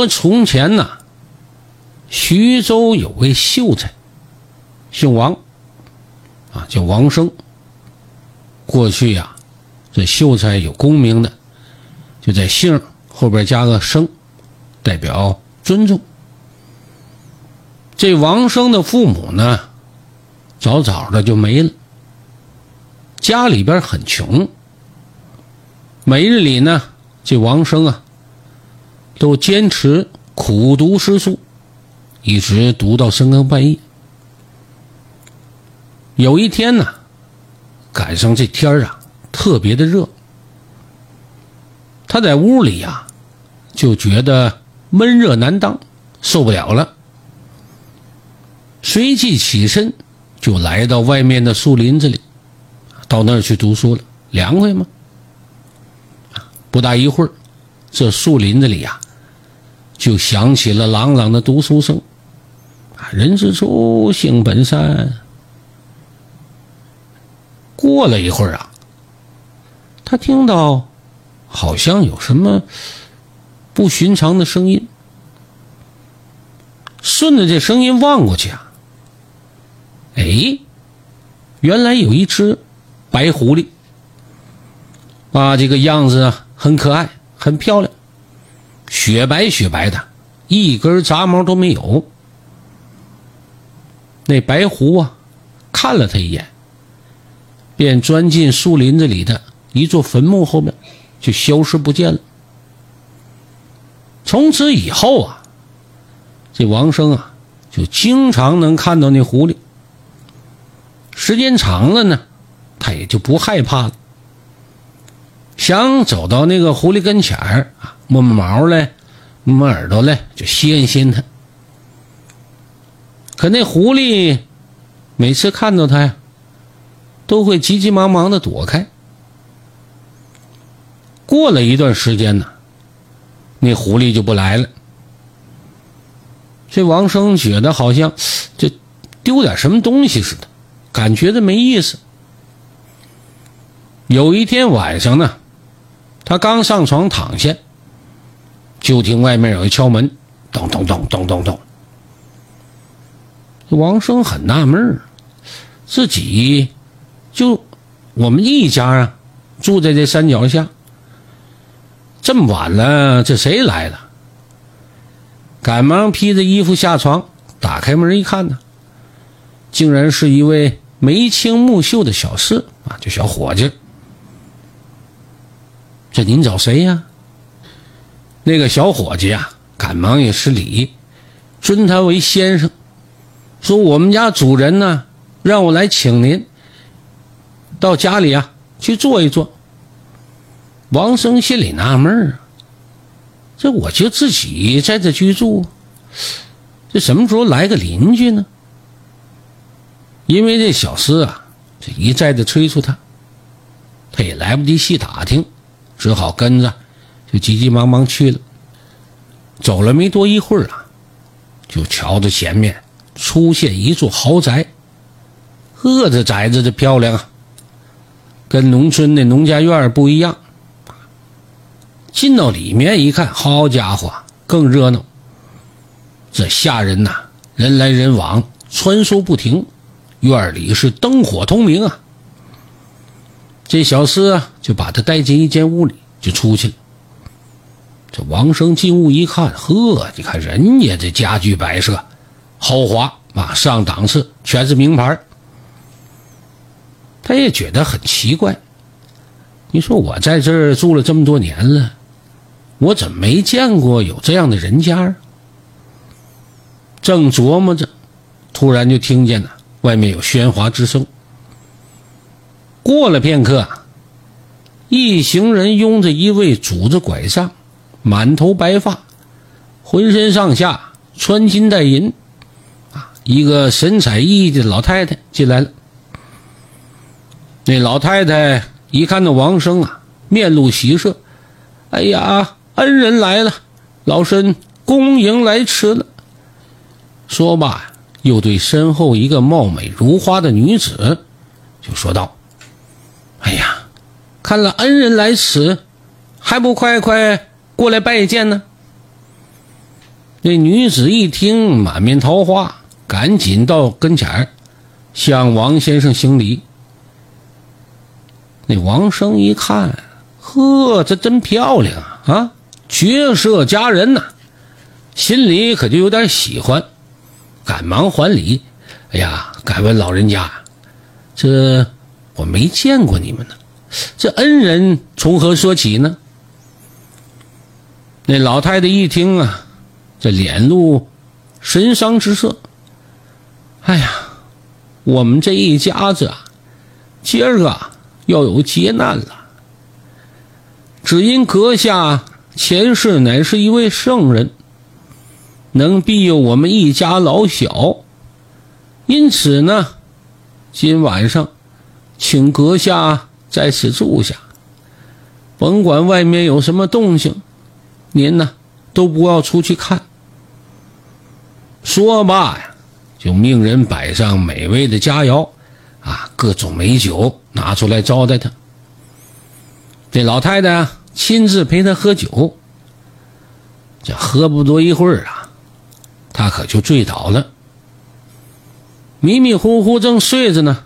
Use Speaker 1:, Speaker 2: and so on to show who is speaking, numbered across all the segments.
Speaker 1: 说从前呢，徐州有位秀才，姓王，啊，叫王生。过去呀，这秀才有功名的，就在姓后边加个生，代表尊重。这王生的父母呢，早早的就没了，家里边很穷。每日里呢，这王生啊，都坚持苦读诗书，一直读到深更半夜。有一天呢。赶上这天儿啊，特别的热。他在屋里呀，就觉得闷热难当，受不了了。随即起身，就来到外面的树林子里，到那儿去读书了。凉快吗？不大一会儿，这树林子里呀，就响起了朗朗的读书声。啊人之初，性本善。过了一会儿啊，他听到好像有什么不寻常的声音，顺着这声音望过去啊，哎，原来有一只白狐狸，啊，这个样子啊很可爱，很漂亮，雪白雪白的，一根杂毛都没有。那白狐啊，看了他一眼。便钻进树林子里的一座坟墓后面，就消失不见了。从此以后啊，这王生啊，就经常能看到那狐狸。时间长了呢，他也就不害怕了。想走到那个狐狸跟前儿啊，摸摸毛嘞，摸摸耳朵嘞，就掀掀它。可那狐狸每次看到他呀。都会急急忙忙的躲开。过了一段时间呢，那狐狸就不来了。这王生觉得好像这丢点什么东西似的，感觉的没意思。有一天晚上呢，他刚上床躺下，就听外面有人敲门，咚咚咚咚咚咚。王生很纳闷儿，自己。就我们一家啊，住在这山脚下。这么晚了，这谁来了？赶忙披着衣服下床，打开门一看呢，竟然是一位眉清目秀的小侍啊，就小伙计。这您找谁呀？那个小伙计啊，赶忙也施礼，尊他为先生，说我们家主人呢，让我来请您。到家里啊，去坐一坐。王生心里纳闷啊，这我就自己在这居住，这什么时候来个邻居呢？因为这小厮啊，这一再的催促他，他也来不及细打听，只好跟着，就急急忙忙去了。走了没多一会儿啊，就瞧着前面出现一座豪宅，呵，这宅子这漂亮啊！跟农村的农家院不一样，进到里面一看，好家伙，更热闹。这下人呐，人来人往，穿梭不停，院里是灯火通明啊。这小厮啊，就把他带进一间屋里，就出去了。这王生进屋一看，呵，你看人家这家具摆设豪华啊，上档次，全是名牌。他也觉得很奇怪，你说我在这儿住了这么多年了，我怎么没见过有这样的人家？正琢磨着，突然就听见了外面有喧哗之声。过了片刻，一行人拥着一位拄着拐杖、满头白发、浑身上下穿金戴银啊，一个神采奕奕的老太太进来了。那老太太一看到王生啊，面露喜色，哎呀，恩人来了，老身恭迎来迟了。说罢，又对身后一个貌美如花的女子，就说道：“哎呀，看了恩人来迟，还不快快过来拜见呢？”那女子一听，满面桃花，赶紧到跟前儿，向王先生行礼。那王生一看，呵，这真漂亮啊！啊，绝色佳人呐，心里可就有点喜欢，赶忙还礼。哎呀，敢问老人家，这我没见过你们呢，这恩人从何说起呢？那老太太一听啊。这脸露神伤之色。哎呀，我们这一家子啊，今儿个要有劫难了。只因阁下前世乃是一位圣人，能庇佑我们一家老小，因此呢，今晚上请阁下在此住下，甭管外面有什么动静，您呢都不要出去看。说罢呀，就命人摆上美味的佳肴，啊，各种美酒拿出来招待他。这老太太啊亲自陪他喝酒。这喝不多一会儿啊，他可就醉倒了。迷迷糊糊正睡着呢，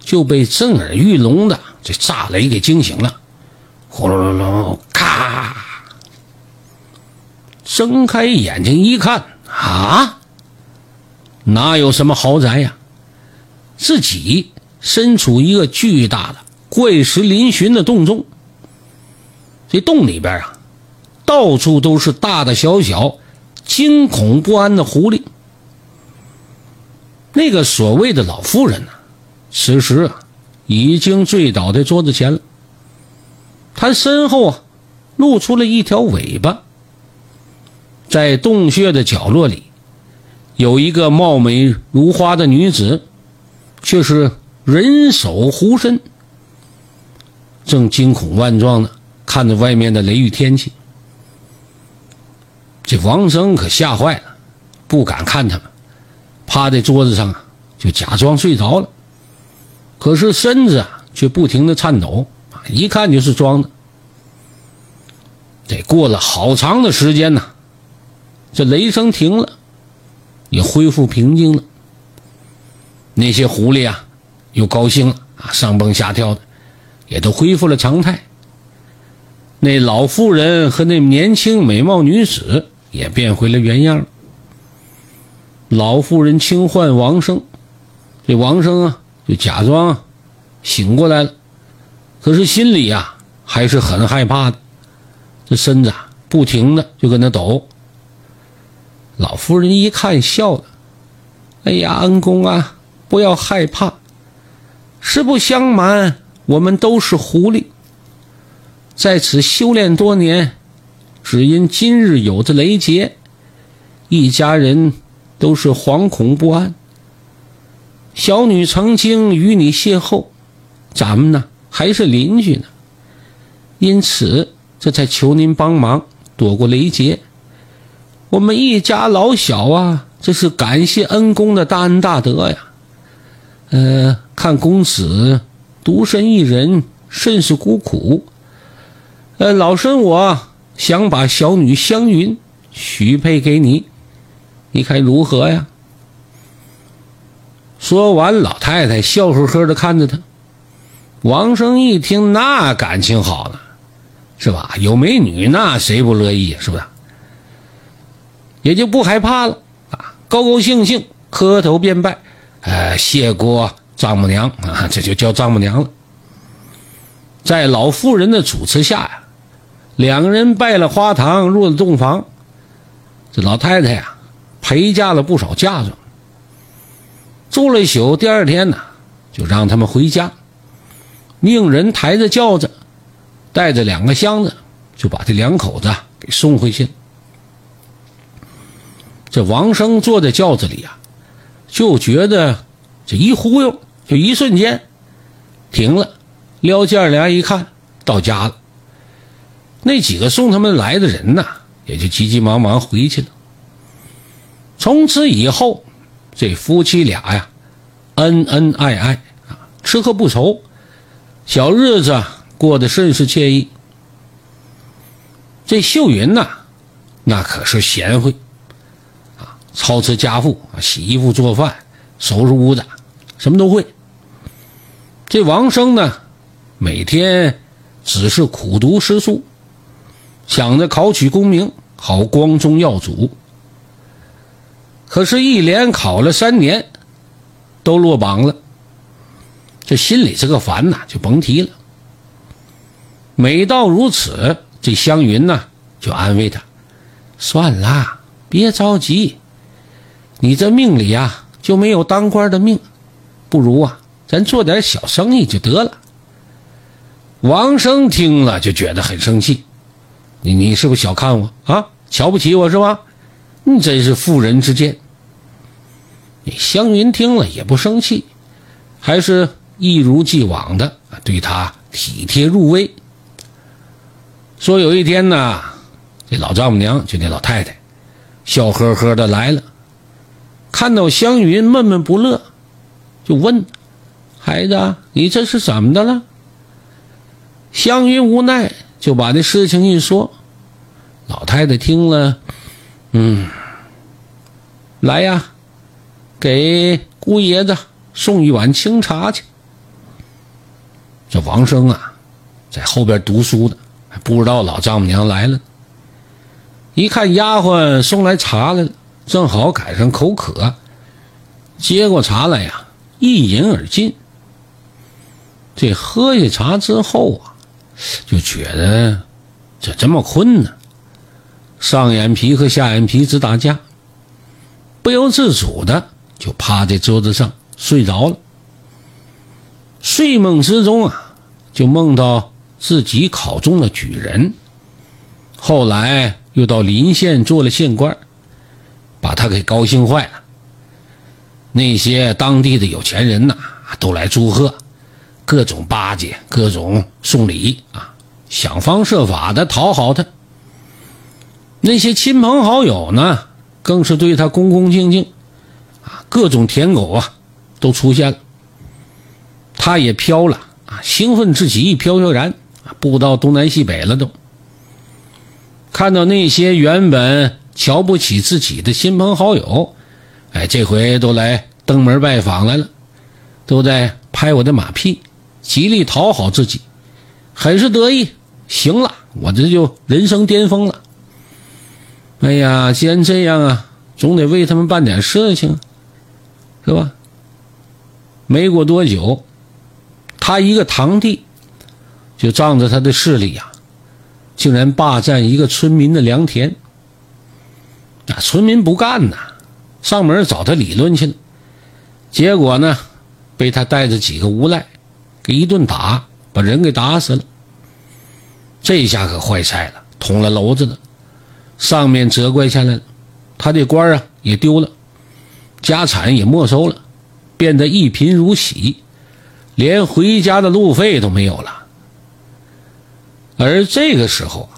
Speaker 1: 就被震耳欲聋的这炸雷给惊醒了。呼噜噜噜，咔！睁开眼睛一看。啊，哪有什么豪宅呀？自己身处一个巨大的怪石嶙峋的洞中。这洞里边啊，到处都是大大小小、惊恐不安的狐狸。那个所谓的老妇人呢，此时啊，已经醉倒在桌子前了。她身后啊，露出了一条尾巴。在洞穴的角落里，有一个貌美如花的女子，却是人首狐身，正惊恐万状的看着外面的雷雨天气。这王生可吓坏了，不敢看他们，趴在桌子上啊，就假装睡着了。可是身子啊，却不停的颤抖，一看就是装的。得过了好长的时间呢。这雷声停了，也恢复平静了。那些狐狸啊，又高兴了啊，上蹦下跳的，也都恢复了常态。那老妇人和那年轻美貌女子也变回了原样。老妇人轻唤王生，这王生啊，就假装醒过来了，可是心里啊，还是很害怕的，这身子啊，不停的就跟那抖。老夫人一看，笑了：“哎呀，恩公啊，不要害怕。实不相瞒，我们都是狐狸，在此修炼多年，只因今日有着雷劫，一家人都是惶恐不安。小女曾经与你邂逅，咱们呢还是邻居呢，因此这才求您帮忙躲过雷劫。”我们一家老小啊，这是感谢恩公的大恩大德呀。呃，看公子独身一人，甚是孤苦。呃，老身我想把小女香云许配给你，你看如何呀？说完，老太太笑呵呵的看着他。王生一听，那感情好了，是吧？有美女，那谁不乐意？是不是？也就不害怕了啊，高高兴兴磕头便拜，呃，谢过丈母娘啊，这就叫丈母娘了。在老妇人的主持下呀，两个人拜了花堂，入了洞房。这老太太呀，陪嫁了不少嫁妆，住了一宿。第二天呢，就让他们回家，命人抬着轿子，带着两个箱子，就把这两口子给送回去了。这王生坐在轿子里啊，就觉得这一忽悠，就一瞬间停了，撩剑帘一看，到家了。那几个送他们来的人呐，也就急急忙忙回去了。从此以后，这夫妻俩呀，恩恩爱爱啊，吃喝不愁，小日子过得甚是惬意。这秀云呐，那可是贤惠，操持家务啊，洗衣服、做饭、收拾屋子，什么都会。这王生呢，每天只是苦读诗书，想着考取功名，好光宗耀祖。可是，一连考了三年，都落榜了。这心里这个烦呐，就甭提了。每到如此，这湘云呢就安慰他：“算啦，别着急，你这命里呀就没有当官的命，不如啊，咱做点小生意就得了。”王生听了就觉得很生气：“你你是不是小看我啊？瞧不起我是吧？你真是妇人之见。”湘云听了也不生气，还是一如既往的对他体贴入微。说有一天呢，这老丈母娘就那老太太，笑呵呵的来了，看到湘云闷闷不乐，就问：“孩子，你这是怎么的了？”湘云无奈就把这事情一说。老太太听了，嗯，来呀。给姑爷子送一碗清茶去。这王生啊，在后边读书呢，还不知道老丈母娘来了。一看丫鬟送来茶来了，正好赶上口渴，接过茶来呀，一饮而尽。这喝下茶之后啊，就觉得这这么困呢，上眼皮和下眼皮直打架，不由自主的。就趴在桌子上睡着了。睡梦之中啊，就梦到自己考中了举人，后来又到临县做了县官，把他给高兴坏了。那些当地的有钱人呐，都来祝贺，各种巴结，各种送礼啊，想方设法的讨好他。那些亲朋好友呢，更是对他恭恭敬敬。啊各种舔狗啊，都出现了。他也飘了啊，兴奋至极，飘飘然啊，不知道东南西北了都。看到那些原本瞧不起自己的亲朋好友，哎，这回都来登门拜访来了，都在拍我的马屁，极力讨好自己，很是得意。行了，我这就人生巅峰了。哎呀，既然这样啊，总得为他们办点事情。是吧？没过多久，他一个堂弟就仗着他的势力呀，竟然霸占一个村民的良田。那，村民不干呐，上门找他理论去了。结果呢，被他带着几个无赖给一顿打，把人给打死了。这下可坏菜了，捅了娄子了，上面责怪下来了，他这官啊也丢了。家产也没收了，变得一贫如洗，连回家的路费都没有了。而这个时候，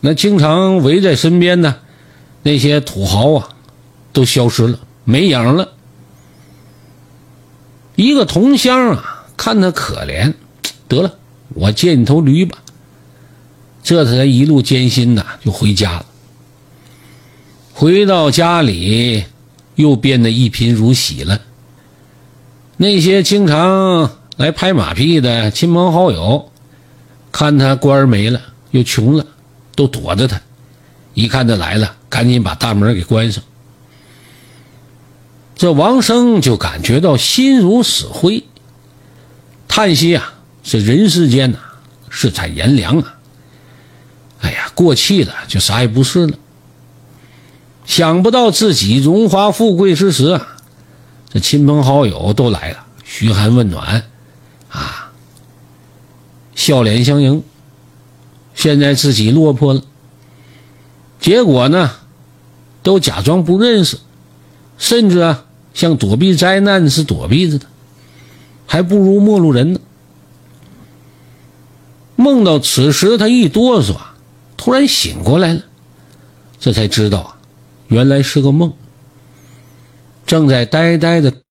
Speaker 1: 那经常围在身边呢那些土豪啊，都消失了，没影了。一个同乡啊，看他可怜，得了，我借你头驴吧。这才一路艰辛呐，就回家了。回到家里。又变得一贫如洗了。那些经常来拍马屁的亲朋好友，看他官儿没了，又穷了，都躲着他。一看他来了，赶紧把大门给关上。这王生就感觉到心如死灰，叹息啊：“这人世间呐，世态炎凉啊！哎呀，过气了就啥也不是了。”想不到自己荣华富贵之时啊，这亲朋好友都来了，嘘寒问暖，啊，笑脸相迎。现在自己落魄了，结果呢，都假装不认识，甚至啊，像躲避灾难似躲避着的，还不如陌路人呢。梦到此时，他一哆嗦，突然醒过来了，这才知道啊。原来是个梦，正在呆呆的。